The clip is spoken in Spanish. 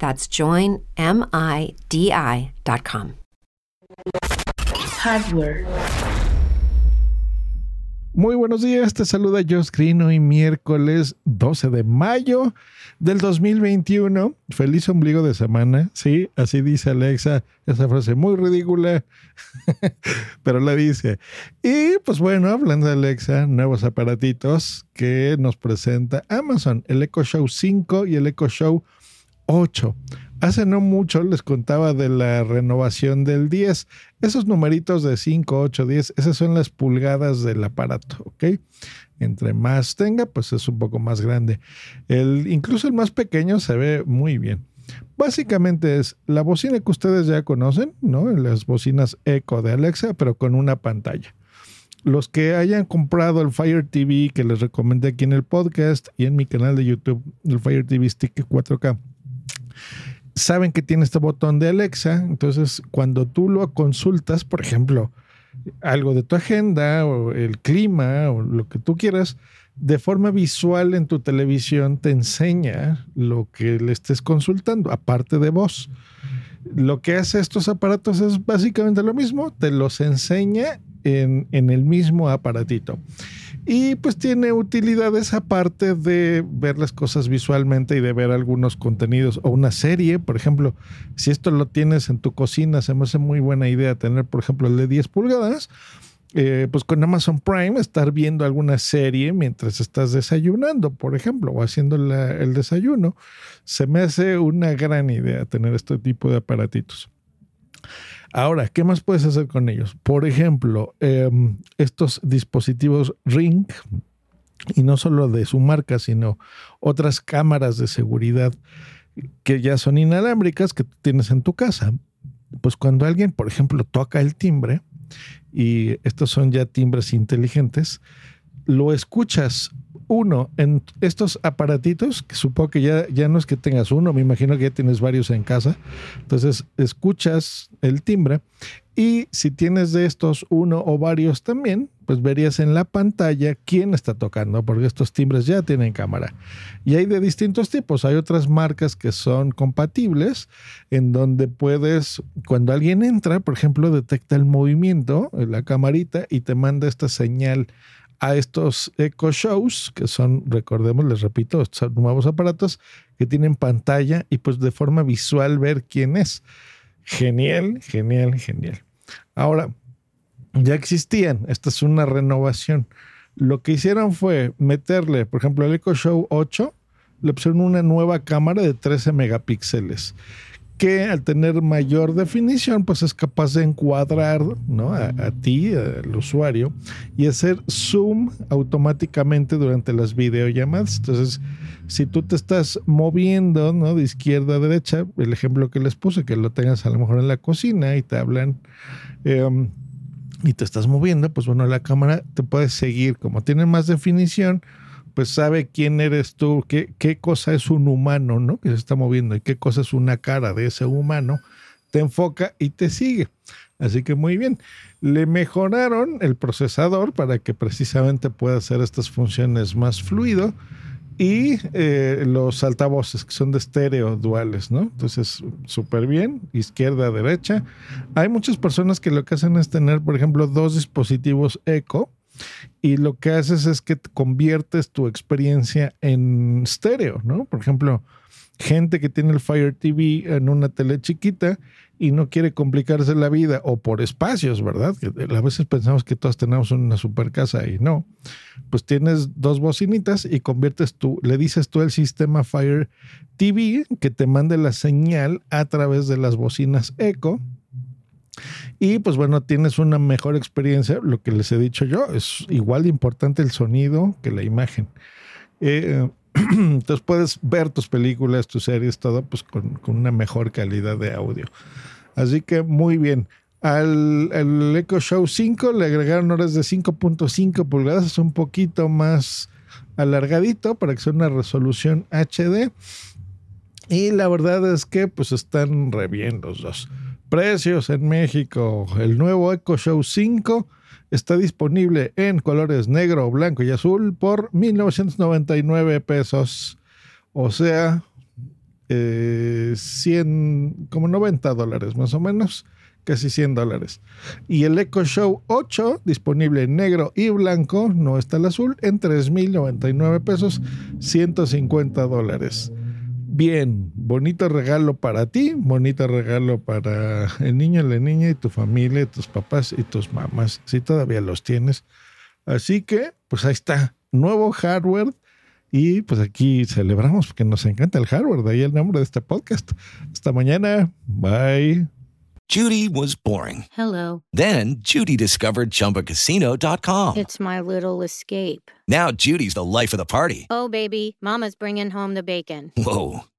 That's joinmidi.com. Hardware. Muy buenos días, te saluda Josh Green hoy miércoles 12 de mayo del 2021. Feliz ombligo de semana, sí, así dice Alexa, esa frase muy ridícula, pero la dice. Y pues bueno, hablando de Alexa, nuevos aparatitos que nos presenta Amazon, el Echo Show 5 y el Echo Show 8. Hace no mucho les contaba de la renovación del 10. Esos numeritos de 5, 8, 10, esas son las pulgadas del aparato, ¿ok? Entre más tenga, pues es un poco más grande. El, incluso el más pequeño se ve muy bien. Básicamente es la bocina que ustedes ya conocen, ¿no? Las bocinas Echo de Alexa, pero con una pantalla. Los que hayan comprado el Fire TV que les recomendé aquí en el podcast y en mi canal de YouTube, el Fire TV Stick 4K saben que tiene este botón de Alexa, entonces cuando tú lo consultas, por ejemplo, algo de tu agenda o el clima o lo que tú quieras, de forma visual en tu televisión te enseña lo que le estés consultando, aparte de voz. Lo que hace estos aparatos es básicamente lo mismo, te los enseña en, en el mismo aparatito. Y pues tiene utilidades aparte de ver las cosas visualmente y de ver algunos contenidos o una serie. Por ejemplo, si esto lo tienes en tu cocina, se me hace muy buena idea tener, por ejemplo, el de 10 pulgadas. Eh, pues con Amazon Prime estar viendo alguna serie mientras estás desayunando, por ejemplo, o haciendo el desayuno. Se me hace una gran idea tener este tipo de aparatitos. Ahora, ¿qué más puedes hacer con ellos? Por ejemplo, em, estos dispositivos Ring, y no solo de su marca, sino otras cámaras de seguridad que ya son inalámbricas que tienes en tu casa. Pues cuando alguien, por ejemplo, toca el timbre, y estos son ya timbres inteligentes, lo escuchas uno en estos aparatitos, que supongo que ya, ya no es que tengas uno, me imagino que ya tienes varios en casa. Entonces escuchas el timbre y si tienes de estos uno o varios también, pues verías en la pantalla quién está tocando, porque estos timbres ya tienen cámara. Y hay de distintos tipos. Hay otras marcas que son compatibles, en donde puedes, cuando alguien entra, por ejemplo, detecta el movimiento en la camarita y te manda esta señal a estos eco shows, que son, recordemos, les repito, son nuevos aparatos que tienen pantalla y pues de forma visual ver quién es. Genial, genial, genial. Ahora, ya existían, esta es una renovación. Lo que hicieron fue meterle, por ejemplo, al Echo Show 8, le pusieron una nueva cámara de 13 megapíxeles que al tener mayor definición, pues es capaz de encuadrar ¿no? a, ti, al usuario, y hacer zoom automáticamente durante las videollamadas. Entonces, si tú te estás moviendo ¿no? de izquierda a derecha, el ejemplo que les puse, que lo tengas a lo mejor en la cocina y te hablan em, y te estás moviendo, pues bueno, la cámara te puede seguir. Como tiene más definición, pues sabe quién eres tú, qué, qué cosa es un humano, ¿no? Que se está moviendo y qué cosa es una cara de ese humano, te enfoca y te sigue. Así que muy bien. Le mejoraron el procesador para que precisamente pueda hacer estas funciones más fluido y eh, los altavoces que son de estéreo duales, ¿no? Entonces, súper bien, izquierda, derecha. Hay muchas personas que lo que hacen es tener, por ejemplo, dos dispositivos eco y lo que haces es que conviertes tu experiencia en estéreo, ¿no? Por ejemplo, gente que tiene el Fire TV en una tele chiquita y no quiere complicarse la vida o por espacios, ¿verdad? Que a veces pensamos que todos tenemos una super casa y no. Pues tienes dos bocinitas y conviertes tú, le dices tú el sistema Fire TV que te mande la señal a través de las bocinas Echo. Y pues bueno, tienes una mejor experiencia. Lo que les he dicho yo, es igual de importante el sonido que la imagen. Eh, entonces puedes ver tus películas, tus series, todo pues con, con una mejor calidad de audio. Así que muy bien. Al, Echo Show 5 le agregaron horas de 5.5 pulgadas, es un poquito más alargadito para que sea una resolución HD. Y la verdad es que pues están re bien los dos. Precios en México. El nuevo Echo Show 5 está disponible en colores negro, blanco y azul por 1999 pesos. O sea, 100, eh, como 90 dólares más o menos, casi 100 dólares. Y el Echo Show 8, disponible en negro y blanco, no está el azul, en 3.099 pesos, 150 dólares. Bien, bonito regalo para ti, bonito regalo para el niño, la niña y tu familia, tus papás y tus mamás, si todavía los tienes. Así que, pues ahí está, nuevo hardware y pues aquí celebramos porque nos encanta el hardware, de ahí el nombre de este podcast. Hasta mañana. Bye. Judy was boring. Hello. Then Judy discovered chumbacasino.com. It's my little escape. Now Judy's the life of the party. Oh, baby, Mama's bringing home the bacon. Whoa.